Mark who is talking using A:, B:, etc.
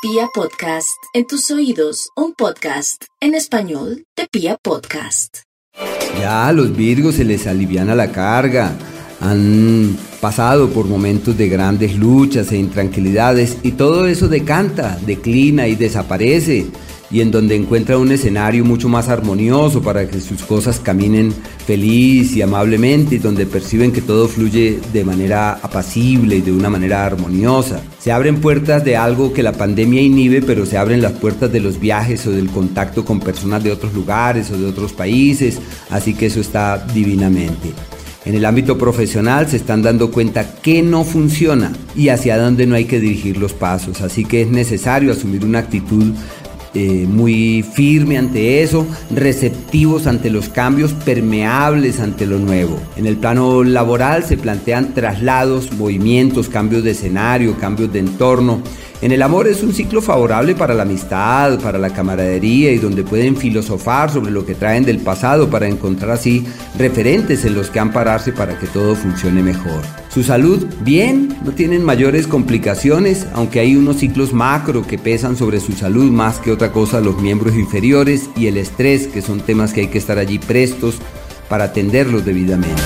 A: Pia Podcast, en tus oídos, un podcast en español de Pia Podcast.
B: Ya a los Virgos se les aliviana la carga. Han pasado por momentos de grandes luchas e intranquilidades y todo eso decanta, declina y desaparece y en donde encuentra un escenario mucho más armonioso para que sus cosas caminen feliz y amablemente y donde perciben que todo fluye de manera apacible y de una manera armoniosa. Se abren puertas de algo que la pandemia inhibe, pero se abren las puertas de los viajes o del contacto con personas de otros lugares o de otros países, así que eso está divinamente. En el ámbito profesional se están dando cuenta que no funciona y hacia dónde no hay que dirigir los pasos, así que es necesario asumir una actitud eh, muy firme ante eso, receptivos ante los cambios, permeables ante lo nuevo. En el plano laboral se plantean traslados, movimientos, cambios de escenario, cambios de entorno en el amor es un ciclo favorable para la amistad, para la camaradería y donde pueden filosofar sobre lo que traen del pasado para encontrar así referentes en los que ampararse para que todo funcione mejor. Su salud, bien, no tienen mayores complicaciones, aunque hay unos ciclos macro que pesan sobre su salud más que otra cosa los miembros inferiores y el estrés, que son temas que hay que estar allí prestos para atenderlos debidamente.